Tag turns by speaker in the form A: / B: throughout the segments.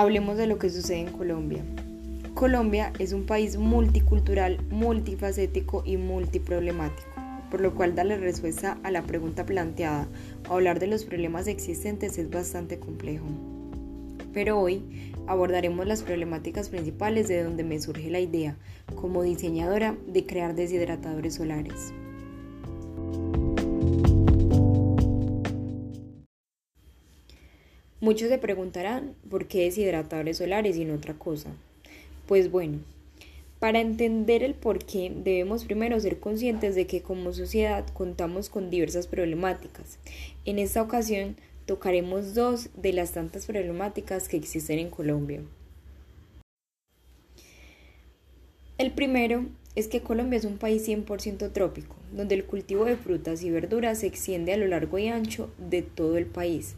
A: Hablemos de lo que sucede en Colombia. Colombia es un país multicultural, multifacético y multiproblemático, por lo cual darle respuesta a la pregunta planteada o hablar de los problemas existentes es bastante complejo. Pero hoy abordaremos las problemáticas principales de donde me surge la idea, como diseñadora, de crear deshidratadores solares. Muchos se preguntarán por qué deshidratadores solares y no otra cosa. Pues bueno, para entender el por qué debemos primero ser conscientes de que como sociedad contamos con diversas problemáticas. En esta ocasión tocaremos dos de las tantas problemáticas que existen en Colombia. El primero es que Colombia es un país 100% trópico, donde el cultivo de frutas y verduras se extiende a lo largo y ancho de todo el país.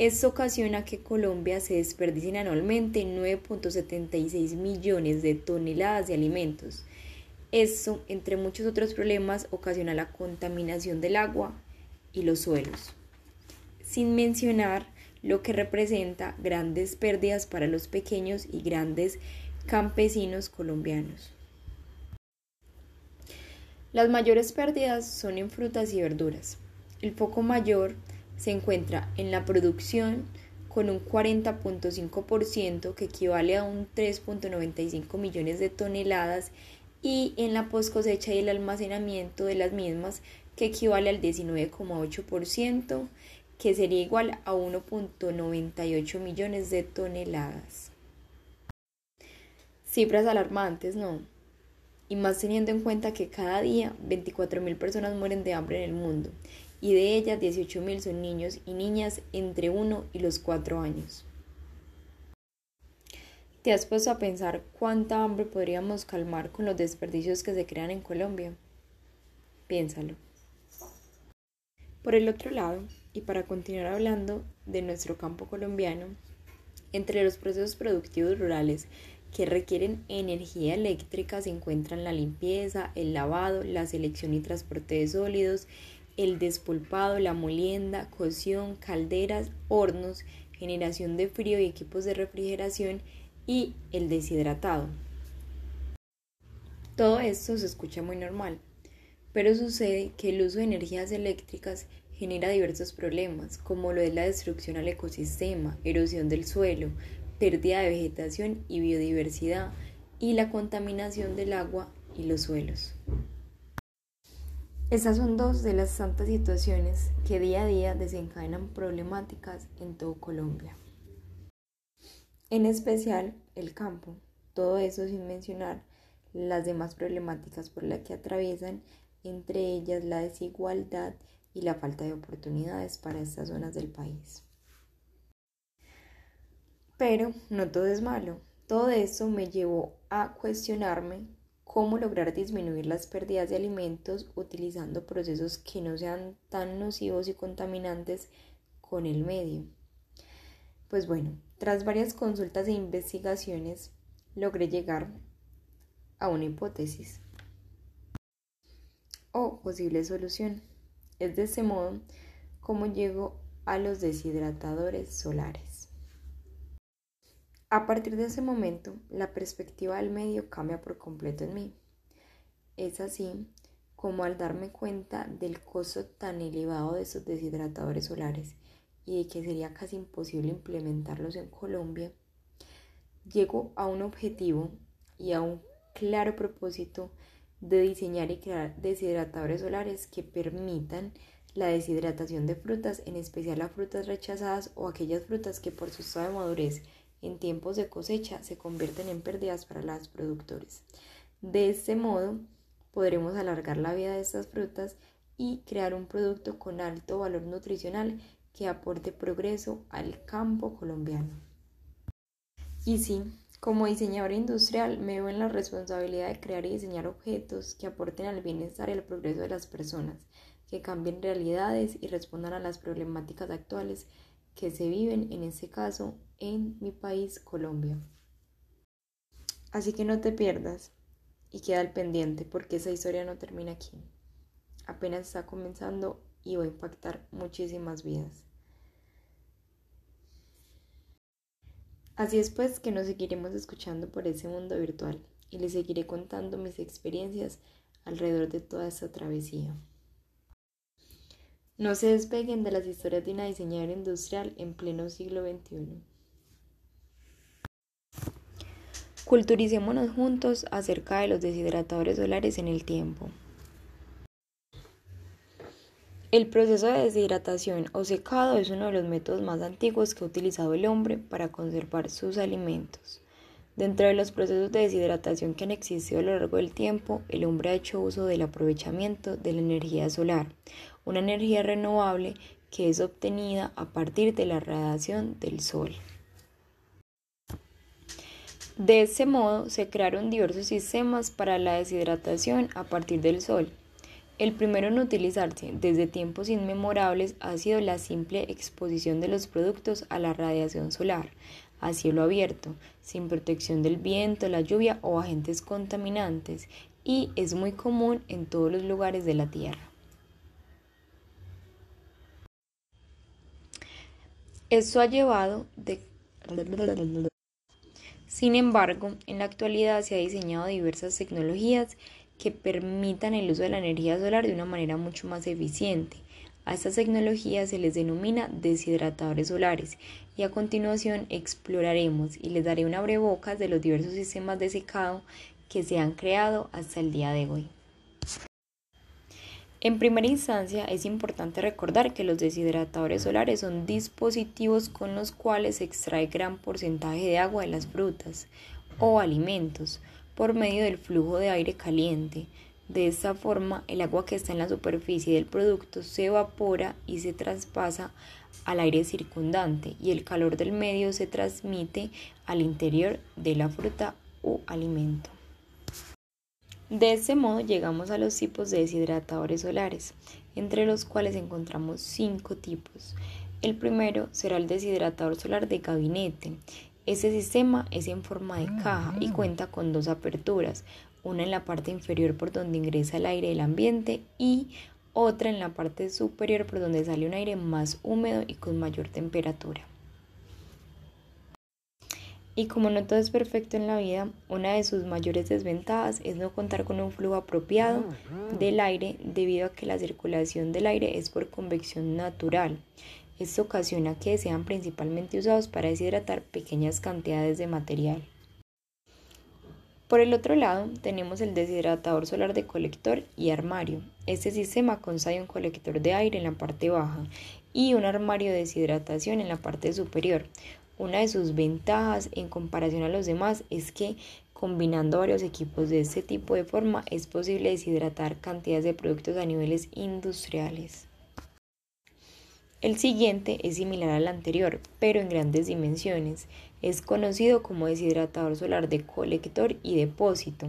A: Esto ocasiona que Colombia se desperdicien anualmente 9.76 millones de toneladas de alimentos. Esto, entre muchos otros problemas, ocasiona la contaminación del agua y los suelos. Sin mencionar lo que representa grandes pérdidas para los pequeños y grandes campesinos colombianos. Las mayores pérdidas son en frutas y verduras. El foco mayor se encuentra en la producción con un 40.5% que equivale a un 3.95 millones de toneladas y en la post cosecha y el almacenamiento de las mismas que equivale al 19,8% que sería igual a 1.98 millones de toneladas. Cifras alarmantes, ¿no? Y más teniendo en cuenta que cada día 24.000 personas mueren de hambre en el mundo y de ellas 18.000 son niños y niñas entre 1 y los 4 años. ¿Te has puesto a pensar cuánta hambre podríamos calmar con los desperdicios que se crean en Colombia? Piénsalo. Por el otro lado, y para continuar hablando de nuestro campo colombiano, entre los procesos productivos rurales que requieren energía eléctrica se encuentran la limpieza, el lavado, la selección y transporte de sólidos, el despulpado, la molienda, cocción, calderas, hornos, generación de frío y equipos de refrigeración y el deshidratado. Todo esto se escucha muy normal, pero sucede que el uso de energías eléctricas genera diversos problemas, como lo es la destrucción al ecosistema, erosión del suelo, pérdida de vegetación y biodiversidad, y la contaminación del agua y los suelos. Estas son dos de las tantas situaciones que día a día desencadenan problemáticas en todo Colombia. En especial el campo, todo eso sin mencionar las demás problemáticas por las que atraviesan, entre ellas la desigualdad y la falta de oportunidades para estas zonas del país. Pero no todo es malo. Todo eso me llevó a cuestionarme cómo lograr disminuir las pérdidas de alimentos utilizando procesos que no sean tan nocivos y contaminantes con el medio. Pues bueno, tras varias consultas e investigaciones logré llegar a una hipótesis o posible solución. Es de ese modo como llego a los deshidratadores solares. A partir de ese momento, la perspectiva del medio cambia por completo en mí. Es así como al darme cuenta del costo tan elevado de estos deshidratadores solares y de que sería casi imposible implementarlos en Colombia, llego a un objetivo y a un claro propósito de diseñar y crear deshidratadores solares que permitan la deshidratación de frutas, en especial a frutas rechazadas o aquellas frutas que por su estado de madurez en tiempos de cosecha se convierten en pérdidas para los productores. De este modo, podremos alargar la vida de estas frutas y crear un producto con alto valor nutricional que aporte progreso al campo colombiano. Y sí, como diseñadora industrial me veo en la responsabilidad de crear y diseñar objetos que aporten al bienestar y al progreso de las personas, que cambien realidades y respondan a las problemáticas actuales que se viven, en este caso, en mi país, Colombia. Así que no te pierdas y queda al pendiente porque esa historia no termina aquí. Apenas está comenzando y va a impactar muchísimas vidas. Así es pues que nos seguiremos escuchando por ese mundo virtual y les seguiré contando mis experiencias alrededor de toda esta travesía. No se despeguen de las historias de una diseñadora industrial en pleno siglo XXI. Culturicémonos juntos acerca de los deshidratadores solares en el tiempo. El proceso de deshidratación o secado es uno de los métodos más antiguos que ha utilizado el hombre para conservar sus alimentos. Dentro de los procesos de deshidratación que han existido a lo largo del tiempo, el hombre ha hecho uso del aprovechamiento de la energía solar, una energía renovable que es obtenida a partir de la radiación del sol. De ese modo se crearon diversos sistemas para la deshidratación a partir del sol, el primero en utilizarse desde tiempos inmemorables ha sido la simple exposición de los productos a la radiación solar, a cielo abierto, sin protección del viento, la lluvia o agentes contaminantes, y es muy común en todos los lugares de la Tierra. Esto ha llevado. Sin embargo, en la actualidad se han diseñado diversas tecnologías que permitan el uso de la energía solar de una manera mucho más eficiente. A estas tecnologías se les denomina deshidratadores solares y a continuación exploraremos y les daré una abrebocas de los diversos sistemas de secado que se han creado hasta el día de hoy. En primera instancia, es importante recordar que los deshidratadores solares son dispositivos con los cuales se extrae gran porcentaje de agua de las frutas o alimentos, por medio del flujo de aire caliente. De esta forma, el agua que está en la superficie del producto se evapora y se traspasa al aire circundante y el calor del medio se transmite al interior de la fruta o alimento. De este modo llegamos a los tipos de deshidratadores solares, entre los cuales encontramos cinco tipos. El primero será el deshidratador solar de gabinete. Este sistema es en forma de caja y cuenta con dos aperturas, una en la parte inferior por donde ingresa el aire del ambiente y otra en la parte superior por donde sale un aire más húmedo y con mayor temperatura. Y como no todo es perfecto en la vida, una de sus mayores desventajas es no contar con un flujo apropiado del aire debido a que la circulación del aire es por convección natural. Esto ocasiona que sean principalmente usados para deshidratar pequeñas cantidades de material. Por el otro lado, tenemos el deshidratador solar de colector y armario. Este sistema consta de un colector de aire en la parte baja y un armario de deshidratación en la parte superior. Una de sus ventajas en comparación a los demás es que combinando varios equipos de este tipo de forma es posible deshidratar cantidades de productos a niveles industriales. El siguiente es similar al anterior, pero en grandes dimensiones. Es conocido como deshidratador solar de colector y depósito.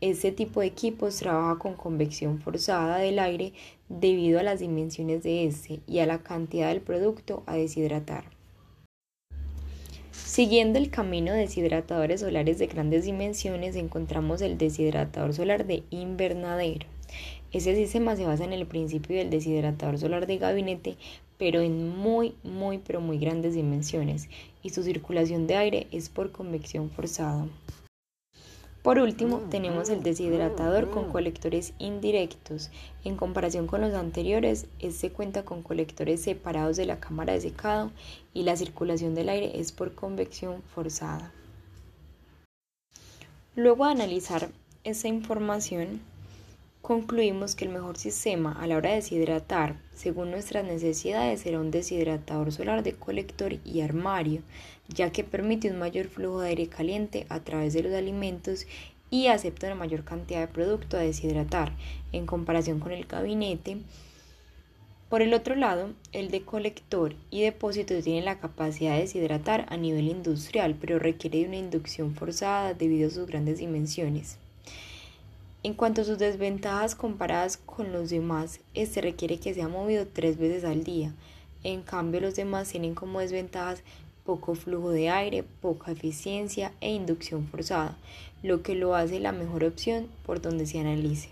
A: Este tipo de equipos trabaja con convección forzada del aire debido a las dimensiones de este y a la cantidad del producto a deshidratar. Siguiendo el camino de deshidratadores solares de grandes dimensiones encontramos el deshidratador solar de invernadero. Ese sistema se basa en el principio del deshidratador solar de gabinete, pero en muy, muy, pero muy grandes dimensiones, y su circulación de aire es por convección forzada. Por último, tenemos el deshidratador con colectores indirectos. En comparación con los anteriores, este cuenta con colectores separados de la cámara de secado y la circulación del aire es por convección forzada. Luego de analizar esta información, Concluimos que el mejor sistema a la hora de deshidratar, según nuestras necesidades, será un deshidratador solar de colector y armario, ya que permite un mayor flujo de aire caliente a través de los alimentos y acepta una mayor cantidad de producto a deshidratar en comparación con el gabinete. Por el otro lado, el de colector y depósito tiene la capacidad de deshidratar a nivel industrial, pero requiere de una inducción forzada debido a sus grandes dimensiones. En cuanto a sus desventajas comparadas con los demás, este requiere que sea movido tres veces al día. En cambio, los demás tienen como desventajas poco flujo de aire, poca eficiencia e inducción forzada, lo que lo hace la mejor opción por donde se analice.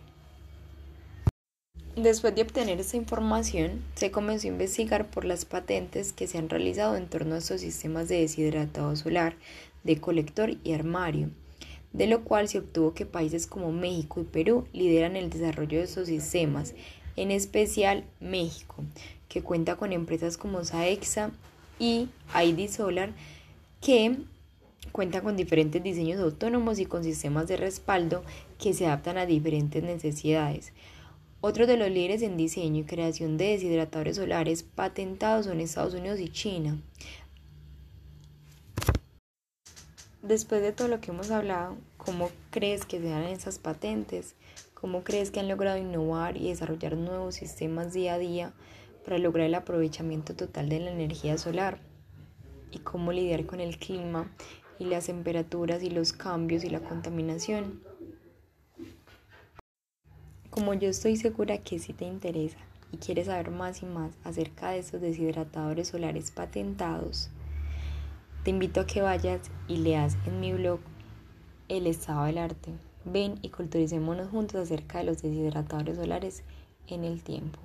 A: Después de obtener esta información, se comenzó a investigar por las patentes que se han realizado en torno a estos sistemas de deshidratado solar, de colector y armario, de lo cual se obtuvo que países como México y Perú lideran el desarrollo de estos sistemas, en especial México, que cuenta con empresas como Saexa y ID Solar, que cuenta con diferentes diseños autónomos y con sistemas de respaldo que se adaptan a diferentes necesidades. Otros de los líderes en diseño y creación de deshidratadores solares patentados son Estados Unidos y China. Después de todo lo que hemos hablado, ¿cómo crees que se dan esas patentes? ¿Cómo crees que han logrado innovar y desarrollar nuevos sistemas día a día para lograr el aprovechamiento total de la energía solar? ¿Y cómo lidiar con el clima y las temperaturas y los cambios y la contaminación? Como yo estoy segura que si te interesa y quieres saber más y más acerca de estos deshidratadores solares patentados, te invito a que vayas y leas en mi blog El estado del arte. Ven y culturicémonos juntos acerca de los deshidratadores solares en el tiempo.